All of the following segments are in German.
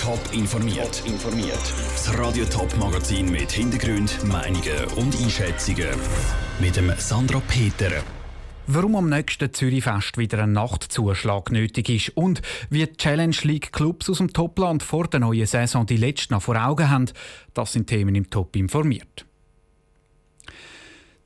Top informiert. informiert. Das Radio Top Magazin mit Hintergrund, Meinungen und Einschätzungen mit dem Sandra Peter. Warum am nächsten Zürichfest wieder ein Nachtzuschlag nötig ist und wie die Challenge League Clubs aus dem Topland vor der neuen Saison die letzten noch vor Augen haben, das sind Themen im Top informiert.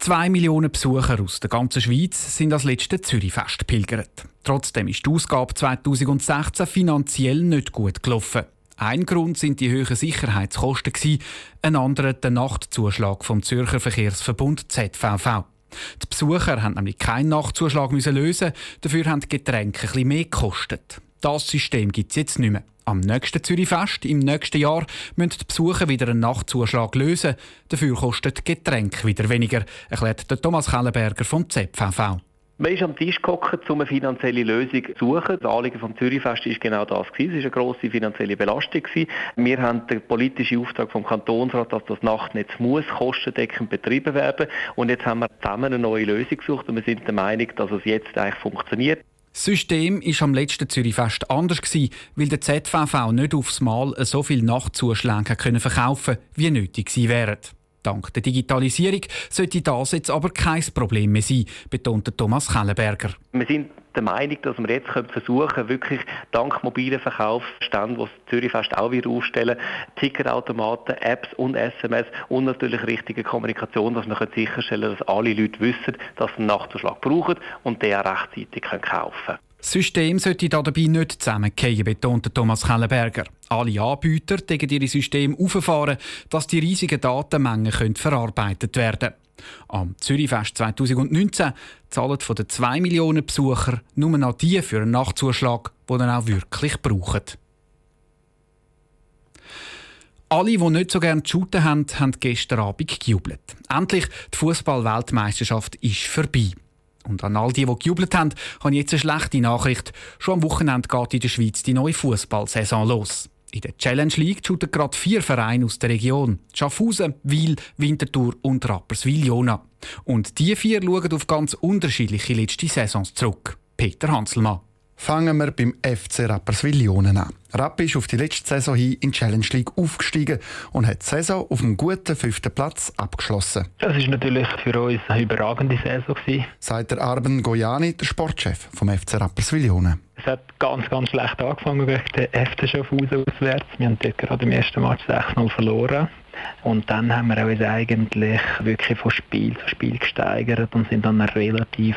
Zwei Millionen Besucher aus der ganzen Schweiz sind das letzte Zürichfest pilgert. Trotzdem ist die Ausgabe 2016 finanziell nicht gut gelaufen. Ein Grund sind die hohen Sicherheitskosten, ein anderer der Nachtzuschlag vom Zürcher Verkehrsverbund ZVV. Die Besucher haben nämlich keinen Nachtzuschlag lösen, dafür haben die Getränke etwas mehr gekostet. Das System gibt es jetzt nicht mehr. Am nächsten Zürichfest im nächsten Jahr müssen die Besucher wieder einen Nachtzuschlag lösen. Dafür kostet Getränk wieder weniger, erklärt Thomas Kellenberger vom ZVV. Man ist am Tisch gekocht, um eine finanzielle Lösung zu suchen. Das Anliegen vom Zürichfest ist genau das. Es war eine grosse finanzielle Belastung. Wir haben den politischen Auftrag vom Kantonsrat, dass das Nachtnetz muss kostendeckend betrieben werden. Und jetzt haben wir zusammen eine neue Lösung gesucht und wir sind der Meinung, dass es jetzt eigentlich funktioniert. Das System war am letzten Zürichfest anders, weil der ZVV nicht aufs Mal so viel Nachtzuschläge verkaufen konnte, wie nötig gewesen wären. Dank der Digitalisierung sollte das jetzt aber kein Problem mehr sein, betonte Thomas Kellenberger. Wir sind der Meinung, dass wir jetzt versuchen können, wirklich dank mobilen Verkaufsständen, die das Zürichfest auch wieder aufstellen, Ticketautomaten, Apps und SMS und natürlich richtige Kommunikation, dass wir sicherstellen dass alle Leute wissen, dass sie einen Nachtzuschlag brauchen und auch rechtzeitig kaufen können. Das System sollte dabei nicht zusammenfallen, betonte Thomas Kellenberger. Alle Anbieter dürfen ihre Systeme auffahren, dass die riesigen Datenmengen verarbeitet werden können. Am Zürichfest 2019 zahlen von den 2 Millionen Besucher nur noch die für einen Nachtzuschlag, den dann auch wirklich brauchen. Alle, die nicht so gerne shooten haben, haben gestern Abend gejubelt. Endlich, die Fußball-Weltmeisterschaft ist vorbei. Und an all die, die gejubelt haben, habe ich jetzt eine schlechte Nachricht. Schon am Wochenende geht in der Schweiz die neue Fußballsaison los. In der Challenge League shooten gerade vier Vereine aus der Region. Schaffhausen, Wil, Winterthur und Rapperswil-Jona. Und die vier schauen auf ganz unterschiedliche letzte Saisons zurück. Peter Hanselmann. Fangen wir beim FC Rapperswil-Jonen an. Rappi ist auf die letzte Saison hin in die Challenge League aufgestiegen und hat die Saison auf einem guten fünften Platz abgeschlossen. Das ist natürlich für uns eine überragende Saison gewesen. Sagt der Arben Gojani, der Sportchef vom FC Rapperswil-Jonen. Es hat ganz, ganz schlecht angefangen gegen den FC Schaffhausen auswärts. Wir haben dort gerade im ersten Match 6-0 verloren. Und dann haben wir uns eigentlich wirklich von Spiel zu Spiel gesteigert und sind dann relativ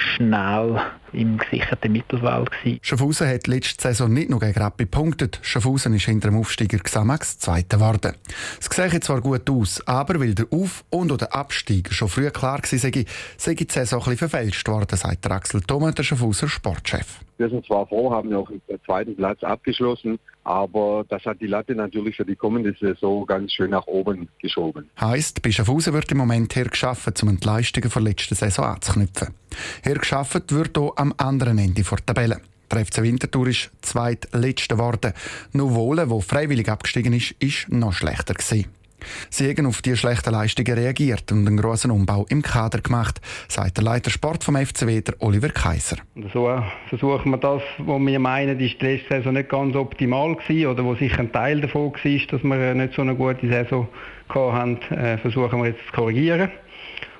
schnell im gesicherten Mittelfeld gewesen. Schaffhausen hat letzte Saison nicht nur gegen Rappi gepunktet. Schaffhausen ist hinter dem Aufsteiger Xamax Zweiter geworden. Es sieht zwar gut aus, aber weil der Auf- und der Abstieg schon früh klar war, sei, sei die Saison ein bisschen verfälscht worden, sagt Axel Thomas, der Schaffhauser Sportchef. Wir sind zwar froh, haben auch den zweiten Platz abgeschlossen, aber das hat die Latte natürlich für die kommende Saison ganz schön nach oben geschoben. Heißt, bei Schaffhausen wird im Moment hergeschafft, um die Leistungen der letzten Saison anzuknüpfen. Hergeschafft wird auch am anderen Ende der Tabelle. Der FC Winterthur ist zweitletzter geworden. Nur Wohlen, wo freiwillig abgestiegen ist, ist noch schlechter gewesen. Sie haben auf die schlechten Leistungen reagiert und einen grossen Umbau im Kader gemacht, sagt der Leiter Sport vom FCW, der Oliver Kaiser. So versuchen wir das, was wir meinen, die letzte Saison nicht ganz optimal war oder wo sicher ein Teil davon war, dass wir nicht so eine gute Saison hatten, äh, versuchen wir jetzt zu korrigieren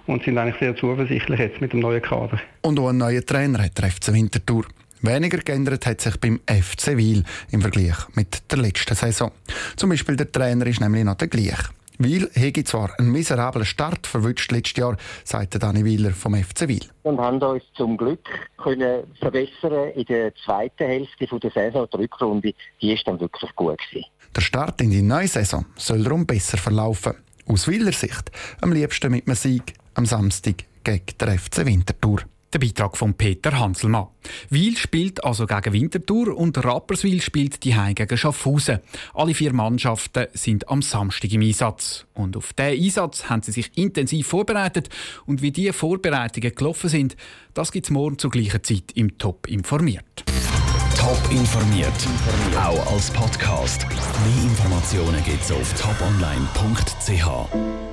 und sind eigentlich sehr zuversichtlich jetzt mit dem neuen Kader. Und auch ein neuer Trainer hat der FC Winterthur. Weniger geändert hat sich beim FC Wiel im Vergleich mit der letzten Saison. Zum Beispiel der Trainer ist nämlich noch der gleiche. Wiel hätte zwar einen miserablen Start verwünscht letztes Jahr, sagt Dani Wieler vom FC Wiel. Wir haben uns zum Glück können verbessern in der zweiten Hälfte der Saison. Die Rückrunde die ist dann wirklich gut gewesen. Der Start in die neue Saison soll darum besser verlaufen. Aus Wieler Sicht am liebsten mit einem Sieg am Samstag gegen den FC Winterthur. Der Beitrag von Peter Hanselmann. Wiel spielt also gegen Winterthur und Rapperswil spielt die gegen Schaffhausen. Alle vier Mannschaften sind am Samstag im Einsatz. Und auf diesen Einsatz haben sie sich intensiv vorbereitet. Und wie diese Vorbereitungen gelaufen sind, das gibt es morgen zur gleichen Zeit im Top informiert. Top informiert, auch als Podcast. Mehr Informationen gibt es auf toponline.ch.